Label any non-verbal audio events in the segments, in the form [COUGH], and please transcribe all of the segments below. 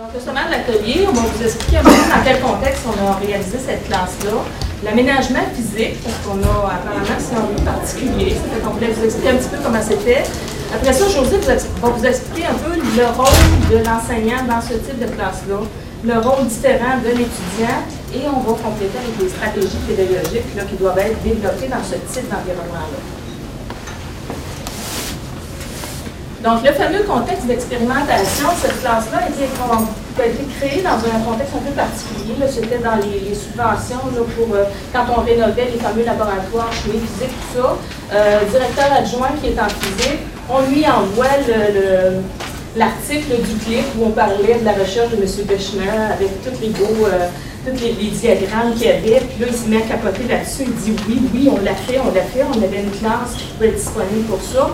Donc, le sommaire de l'atelier, on va vous expliquer un peu dans quel contexte on a réalisé cette classe-là. L'aménagement physique, parce qu'on a apparemment c'est un lieu particulier, fait qu'on voulait vous expliquer un petit peu comment c'était. Après ça, José va vous expliquer un peu le rôle de l'enseignant dans ce type de classe-là, le rôle différent de l'étudiant, et on va compléter avec des stratégies pédagogiques qui doivent être développées dans ce type d'environnement-là. Donc, le fameux contexte d'expérimentation, cette classe-là a été, créée dans un contexte un peu particulier. C'était dans les, subventions pour euh, quand on rénovait les fameux laboratoires chimie, physique, tout ça. Euh, directeur adjoint qui est en physique, on lui envoie l'article du clip où on parlait de la recherche de M. Bechner avec tous les beaux, euh, tous les, diagrammes qu'il y avait. Puis là, il se met à capoter là-dessus. Il dit oui, oui, on l'a fait, on l'a fait. On avait une classe qui pouvait être disponible pour ça.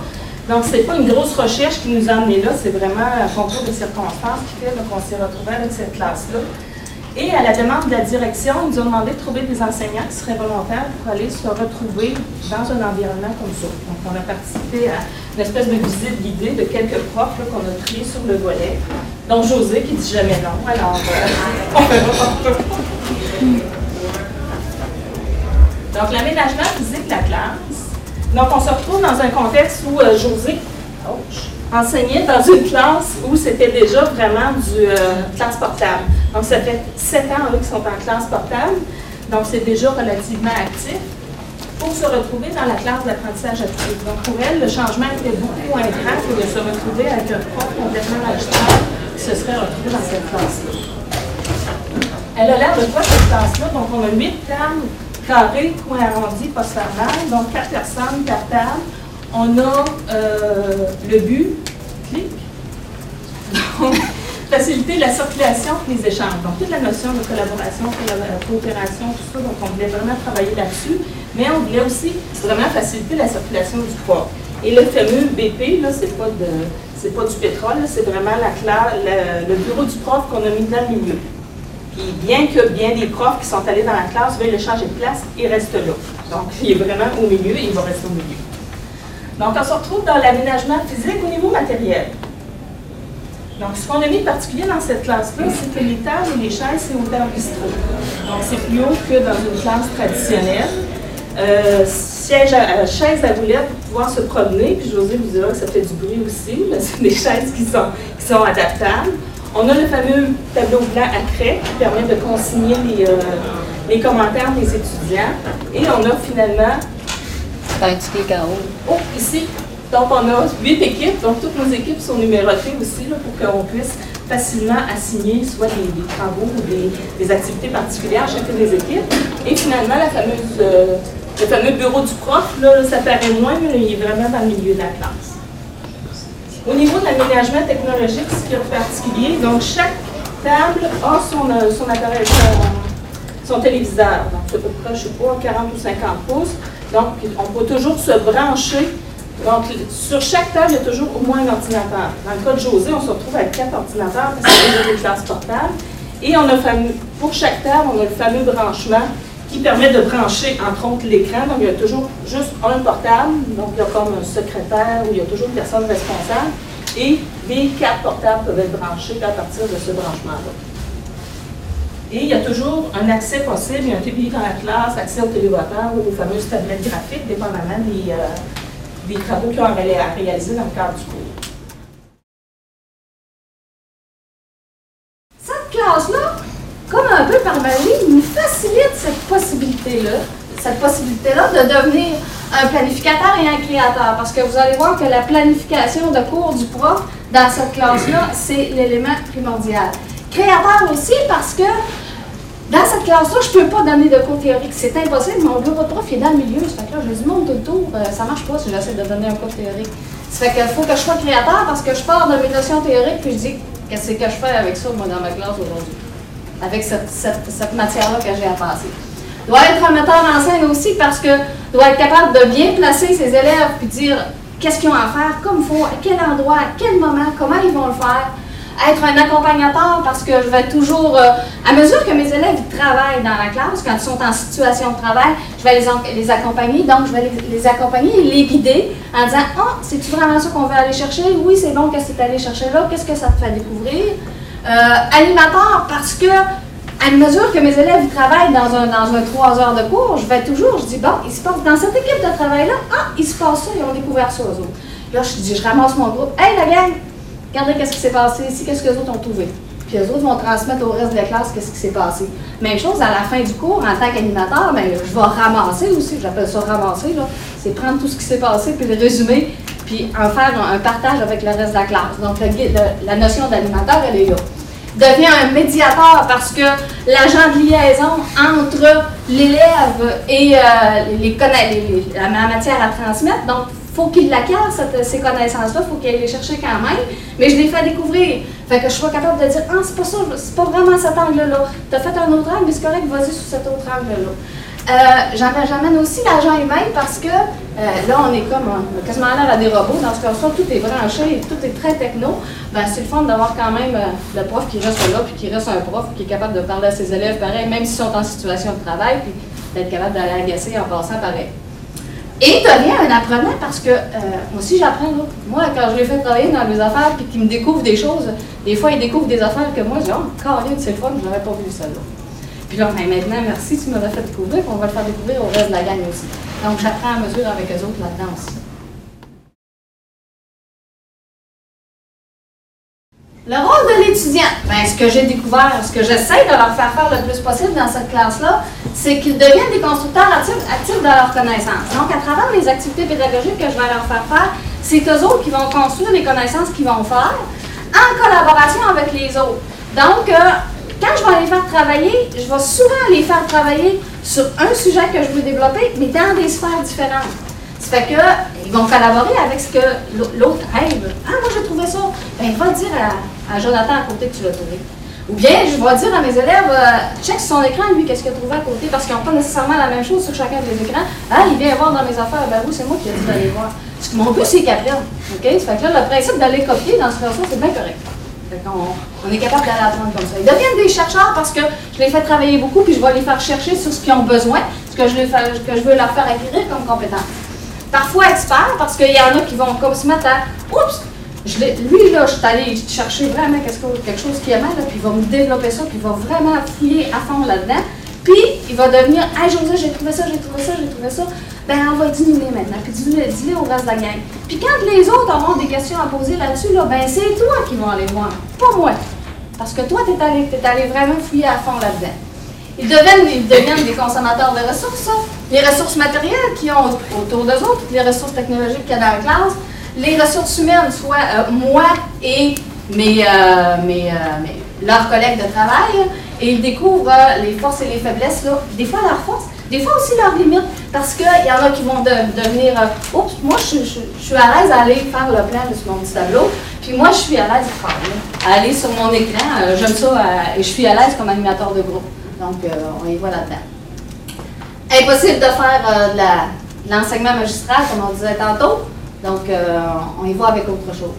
Donc, ce n'est pas une grosse recherche qui nous a amené là, c'est vraiment un concours de circonstances qui fait qu'on s'est retrouvé avec cette classe-là. Et à la demande de la direction, ils nous ont demandé de trouver des enseignants qui seraient volontaires pour aller se retrouver dans un environnement comme ça. Donc, on a participé à une espèce de visite guidée de quelques profs qu'on a triés sur le volet, dont José qui dit jamais non. Alors, euh, [LAUGHS] on verra Donc, l'aménagement physique de la classe, donc, on se retrouve dans un contexte où euh, José enseignait dans une classe où c'était déjà vraiment du euh, classe portable. Donc, ça fait sept ans qu'ils sont en classe portable. Donc, c'est déjà relativement actif pour se retrouver dans la classe d'apprentissage actif. Donc, pour elle, le changement était beaucoup moins grand que de se retrouver avec un prof complètement magistral qui se serait retrouvé dans cette classe-là. Elle a l'air de quoi, cette classe-là? Donc, on a huit termes carré, coin arrondi, poste donc quatre personnes, quatre tables. On a euh, le but, clic. Donc, [LAUGHS] faciliter la circulation et les échanges. Donc, toute la notion de collaboration, coopération, tout ça, donc on voulait vraiment travailler là-dessus, mais on voulait aussi vraiment faciliter la circulation du poids. Et le fameux BP, là, c'est pas pas du pétrole, c'est vraiment la, le bureau du prof qu'on a mis dans le milieu. Puis bien que bien des profs qui sont allés dans la classe veuillent le changer de place, il reste là. Donc, il est vraiment au milieu et il va rester au milieu. Donc, on se retrouve dans l'aménagement physique au niveau matériel. Donc, ce qu'on a mis de particulier dans cette classe-là, c'est que les tables et les chaises, c'est hauteur bistrot. Donc, c'est plus haut que dans une classe traditionnelle. Euh, siège à, euh, chaise à roulettes pour pouvoir se promener, puis José vous dira que ça fait du bruit aussi, mais c'est des [LAUGHS] chaises qui sont, qui sont adaptables. On a le fameux tableau blanc à craie qui permet de consigner les, euh, commentaires des étudiants. Et on a finalement. Oh, ici. Donc, on a huit équipes. Donc, toutes nos équipes sont numérotées aussi pour qu'on puisse facilement assigner soit des, travaux ou des, activités particulières à chacune des équipes. Et finalement, la fameuse, euh, le fameux bureau du prof, là, ça paraît moins, mais il est vraiment dans le milieu de la classe. Au niveau de l'aménagement technologique, ce qui est particulier, donc chaque table a son, euh, appareil, son, téléviseur. Donc, c'est à peu près, je ne sais pas, 40 ou 50 pouces. Donc, on peut toujours se brancher. Donc, sur chaque table, il y a toujours au moins un ordinateur. Dans le cas de José, on se retrouve avec quatre ordinateurs parce y a des classes portables. Et on a, pour chaque table, on a le fameux branchement qui permet de brancher, entre autres, l'écran. Donc, il y a toujours juste un portable, donc il y a comme un secrétaire où il y a toujours une personne responsable, et les quatre portables peuvent être branchés à partir de ce branchement-là. Et il y a toujours un accès possible, il y a un TPI dans la classe, accès au télévoteur ou aux fameuses tablettes graphiques, dépendamment des, euh, des travaux qui ont à réaliser dans le cadre du cours. Cette classe-là, comme un peu par magie, nous facilite cette possibilité-là, cette possibilité-là de devenir un planificateur et un créateur. Parce que vous allez voir que la planification de cours du prof dans cette classe-là, c'est l'élément primordial. Créateur aussi parce que dans cette classe-là, je ne peux pas donner de cours théoriques. C'est impossible. Mon bureau de prof est dans le milieu. Ça fait que là, je dis, monte tout le tour. Euh, ça ne marche pas si j'essaie de donner un cours théorique. Ça fait qu'il faut que je sois créateur parce que je pars de mes notions théoriques puis je dis, qu'est-ce que je fais avec ça, moi, dans ma classe aujourd'hui? avec cette, matière-là que j'ai à passer. Doit être un metteur en scène aussi parce que doit être capable de bien placer ses élèves puis dire qu'est-ce qu'ils ont à faire, comme il faut, à quel endroit, à quel moment, comment ils vont le faire. Être un accompagnateur parce que je vais toujours, euh, à mesure que mes élèves travaillent dans la classe, quand ils sont en situation de travail, je vais les, accompagner. Donc, je vais les, accompagner et les guider en disant Oh, c'est-tu vraiment ça qu'on veut aller chercher? Oui, c'est bon, qu'est-ce que tu allé chercher là? Qu'est-ce que ça te fait découvrir Euh, animateur parce que à mesure que mes élèves travaillent dans un, dans un 3 heures de cours, je vais toujours, je dis, bon, il se passe, dans cette équipe de travail-là, ah, il se passe ça, ils ont découvert ça aux autres. Là, je dis, je ramasse mon groupe, hey la gang, regardez qu'est-ce qui s'est passé ici, qu'est-ce que les autres ont trouvé. Puis les autres vont transmettre au reste de la classe qu'est-ce qui s'est passé. Même chose, à la fin du cours, en tant qu'animateur, ben, je vais ramasser aussi, j'appelle ça ramasser, là. C'est prendre tout ce qui s'est passé, puis le résumer, puis en faire un, partage avec le reste de la classe. Donc, la notion d'animateur, elle est là devient un médiateur parce que l'agent de liaison entre l'élève et euh, les, la matière à transmettre. Donc, faut qu'il l'acquiert, ces connaissances-là, il faut qu'il les chercher quand même, mais je les fais découvrir. Fait que je sois capable de dire, ah, c'est pas ça, c'est pas vraiment cet angle-là. Tu as fait un autre angle, mais c'est correct, vas-y sur cet autre angle-là. Euh, j'amène aussi l'agent humain parce que euh, là, on est comme on a quasiment l'air à des robots. Dans ce cas-là, tout est branché, tout est très techno. Ben, c'est le fun d'avoir quand même euh, le prof qui reste là, puis qui reste un prof, qui est capable de parler à ses élèves pareil, même s'ils sont en situation de travail, puis d'être capable d'aller agacer en passant pareil. Et devient un apprenant parce que moi aussi j'apprends. Moi, quand je les fais travailler dans les affaires puis qu'ils me découvrent des choses, des fois ils découvrent des affaires que moi je dis Oh, Caroline, c'est le fun, je n'aurais pas vu ça là. Puis là, ben, maintenant, merci, tu m'as fait découvrir, on va le faire découvrir au reste de la gang aussi. Donc, j'apprends à mesure avec eux autres là-dedans aussi. Le rôle de l'étudiant, ben, ce que j'ai découvert, ce que j'essaie de leur faire faire le plus possible dans cette classe-là, c'est qu'ils deviennent des constructeurs actifs, de leurs connaissances. Donc, à travers les activités pédagogiques que je vais leur faire faire, c'est eux autres qui vont construire les connaissances qu'ils vont faire en collaboration avec les autres. Donc, euh, quand je vais les faire travailler, je vais souvent les faire travailler sur un sujet que je veux développer, mais dans des sphères différentes. Ça fait qu'ils vont collaborer avec ce que l'autre aime. Ah, moi, j'ai trouvé ça. Ben, va dire à, Jonathan à côté que tu l'as trouvé. Ou bien, je vais dire à mes élèves, euh, check son écran, lui, qu'est-ce qu'il a trouvé à côté, parce qu'ils n'ont pas nécessairement la même chose sur chacun des écrans. Ah, il vient voir dans mes affaires. Ben c'est moi qui ai dit d'aller voir. Parce que mon but, c'est apprenne. OK? Ça fait que là, le principe d'aller copier dans ce cas-là, c'est bien correct on, est capable d'aller apprendre comme ça. Ils deviennent des chercheurs parce que je les fais travailler beaucoup, puis je vais les faire chercher sur ce qu'ils ont besoin, ce que je, veux leur faire acquérir comme compétence. Parfois experts, parce qu'il y en a qui vont comme se mettre à Oups! Lui, là, je suis allée chercher vraiment quelque chose qui est mal, puis il va me développer ça, puis il va vraiment fouiller à fond là-dedans. Puis, il va devenir Hey José, j'ai trouvé ça, j'ai trouvé ça, j'ai trouvé ça ben on va diminuer maintenant, puis dis-le au reste de la gang. Puis quand les autres auront des questions à poser là-dessus, là, ben c'est toi qui vas aller voir, pas moi. Parce que toi, tu es allé, allé vraiment fouiller à fond là-dedans. Ils deviennent, ils deviennent des consommateurs de ressources, ça. Les ressources matérielles qui ont autour d'eux autres, les ressources technologiques qu'il y a dans la classe, les ressources humaines, soit euh, moi et mes, euh, mes, euh, leurs collègues de travail, et ils découvrent les forces et les faiblesses, là. des fois leurs forces, des fois aussi leurs limites, parce qu'il y en a qui vont devenir euh, Oups, moi je, suis à l'aise à aller faire le plan de mon petit tableau, puis moi je suis à l'aise à aller sur mon écran, euh, j'aime ça, euh, et je suis à l'aise comme animateur de groupe. Donc on y voit là-dedans. Impossible de faire de l'enseignement magistral, comme on disait tantôt, donc on y voit avec autre chose.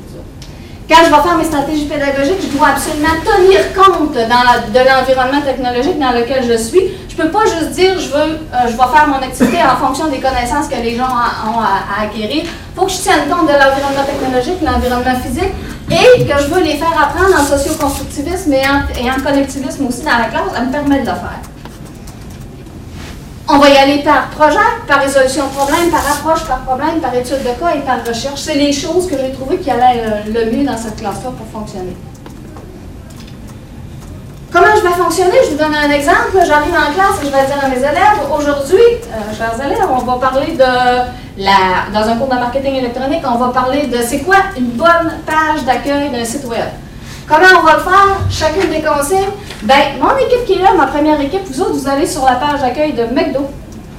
Quand je vais faire mes stratégies pédagogiques, je dois absolument tenir compte de l'environnement technologique dans lequel je suis. Je ne peux pas juste dire je veux, euh, je vais faire mon activité en fonction des connaissances que les gens ont à, acquérir. Il faut que je tienne compte de l'environnement technologique, l'environnement physique, et que je veux les faire apprendre en socio-constructivisme et en, collectivisme aussi dans la classe, ça me permet de le faire. On va y aller par projet, par résolution de problème, par approche par problème, par étude de cas et par recherche. C'est les choses que j'ai trouvées qui allaient euh, le mieux dans cette classe-là pour fonctionner. Comment je vais fonctionner? Je vous donne un exemple. J'arrive en classe et je vais dire à mes élèves, aujourd'hui, euh, chers élèves, on va parler de la, dans un cours de marketing électronique, on va parler de c'est quoi une bonne page d'accueil d'un site web. Comment on va le faire? Chacune des consignes? Ben, mon équipe qui est là, ma première équipe, vous autres, vous allez sur la page d'accueil de McDo.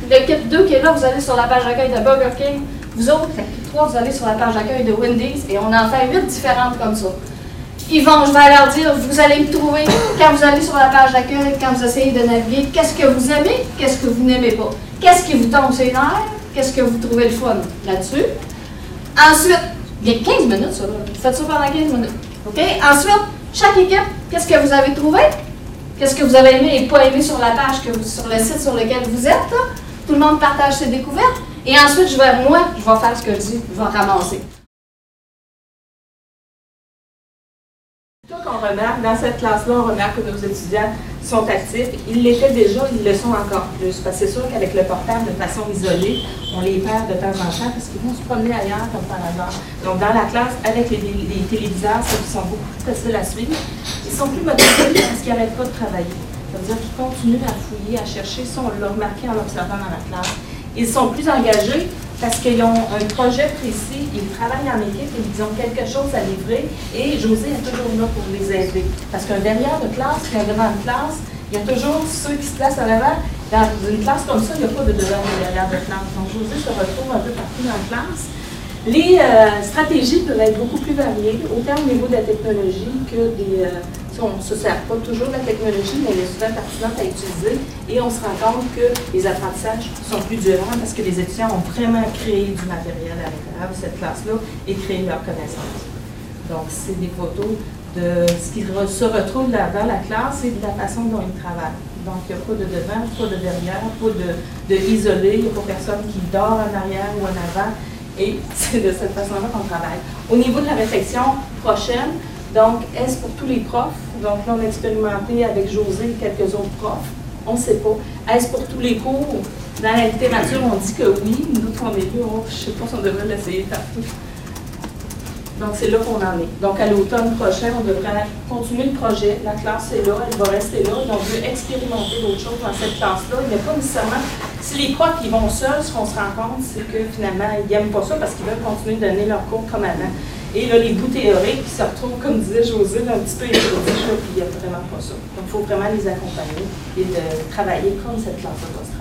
L'équipe 2 qui est là, vous allez sur la page d'accueil de Burger King. Vous autres, l'équipe 3, vous allez sur la page d'accueil de Wendy's. Et on en fait 8 différentes comme ça. Ils vont, je vais leur dire, vous allez me trouver quand vous allez sur la page d'accueil, quand vous essayez de naviguer, qu'est-ce que vous aimez, qu'est-ce que vous n'aimez pas? Qu'est-ce qui vous tombe sur les nerfs, qu'est-ce que vous trouvez le fun là-dessus? Ensuite, il y a 15 minutes ça, faites ça pendant 15 minutes. OK? Ensuite, chaque équipe, qu'est-ce que vous avez trouvé? Qu'est-ce que vous avez aimé et pas aimé sur la page, sur le site sur lequel vous êtes? Tout le monde partage ses découvertes. Et ensuite, je vais, moi, je vais faire ce que je dis, je vais ramasser. Qu'on remarque, dans cette classe-là, on remarque que nos étudiants sont actifs. Ils l'étaient déjà, ils le sont encore plus. Parce que c'est sûr qu'avec le portable, de façon isolée, on les perd de temps en temps parce qu'ils vont se promener ailleurs comme par hasard. Donc, dans la classe, avec les, téléviseurs, ceux qui sont beaucoup plus faciles à suivre, ils sont plus motivés parce qu'ils n'arrêtent pas de travailler. Ça veut dire qu'ils continuent à fouiller, à chercher. Ça, on l'a remarqué en observant dans la classe. Ils sont plus engagés parce qu'ils ont un projet précis, ils travaillent en équipe ils ont quelque chose à livrer et José est toujours là pour les aider. Parce qu'un derrière de classe, un devant de classe, il y a toujours ceux qui se placent en avant. Dans une classe comme ça, il n'y a pas de devant et derrière de classe. Donc José se retrouve un peu partout dans la classe. Les euh, stratégies peuvent être beaucoup plus variées, autant au niveau de la technologie que des, euh, on ne se sert pas toujours de la technologie, mais elle est souvent pertinente à utiliser et on se rend compte que les apprentissages sont plus durants parce que les étudiants ont vraiment créé du matériel à l'intérieur de cette classe-là et créé leurs connaissances. Donc, c'est des photos de ce qui se retrouve dans la classe et de la façon dont ils travaillent. Donc, il n'y a pas de devant, pas de derrière, pas de, de isolé, il n'y a pas personne qui dort en arrière ou en avant. Et [LAUGHS] c'est de cette façon-là qu'on travaille. Au niveau de la réflexion prochaine, donc, est-ce pour tous les profs? Donc là, on a expérimenté avec José et quelques autres profs? On ne sait pas. Est-ce pour tous les cours? Dans la littérature, on dit que oui. Nous, on est là, oh, je ne sais pas si on devrait l'essayer partout. Donc, c'est là qu'on en est. Donc, à l'automne prochain, on devrait continuer le projet. La classe est là, elle va rester là. Et on veut expérimenter d'autres choses dans cette classe-là. A pas nécessairement. Si les profs qui vont seuls, ce qu'on se rend compte, c'est que finalement, ils n'aiment pas ça parce qu'ils veulent continuer de donner leurs cours comme avant. Et là, les bouts théoriques qui se retrouvent, comme disait José, un petit peu étourdis, puis il n'y a vraiment pas ça. Donc, il faut vraiment les accompagner et de travailler comme cette classe-là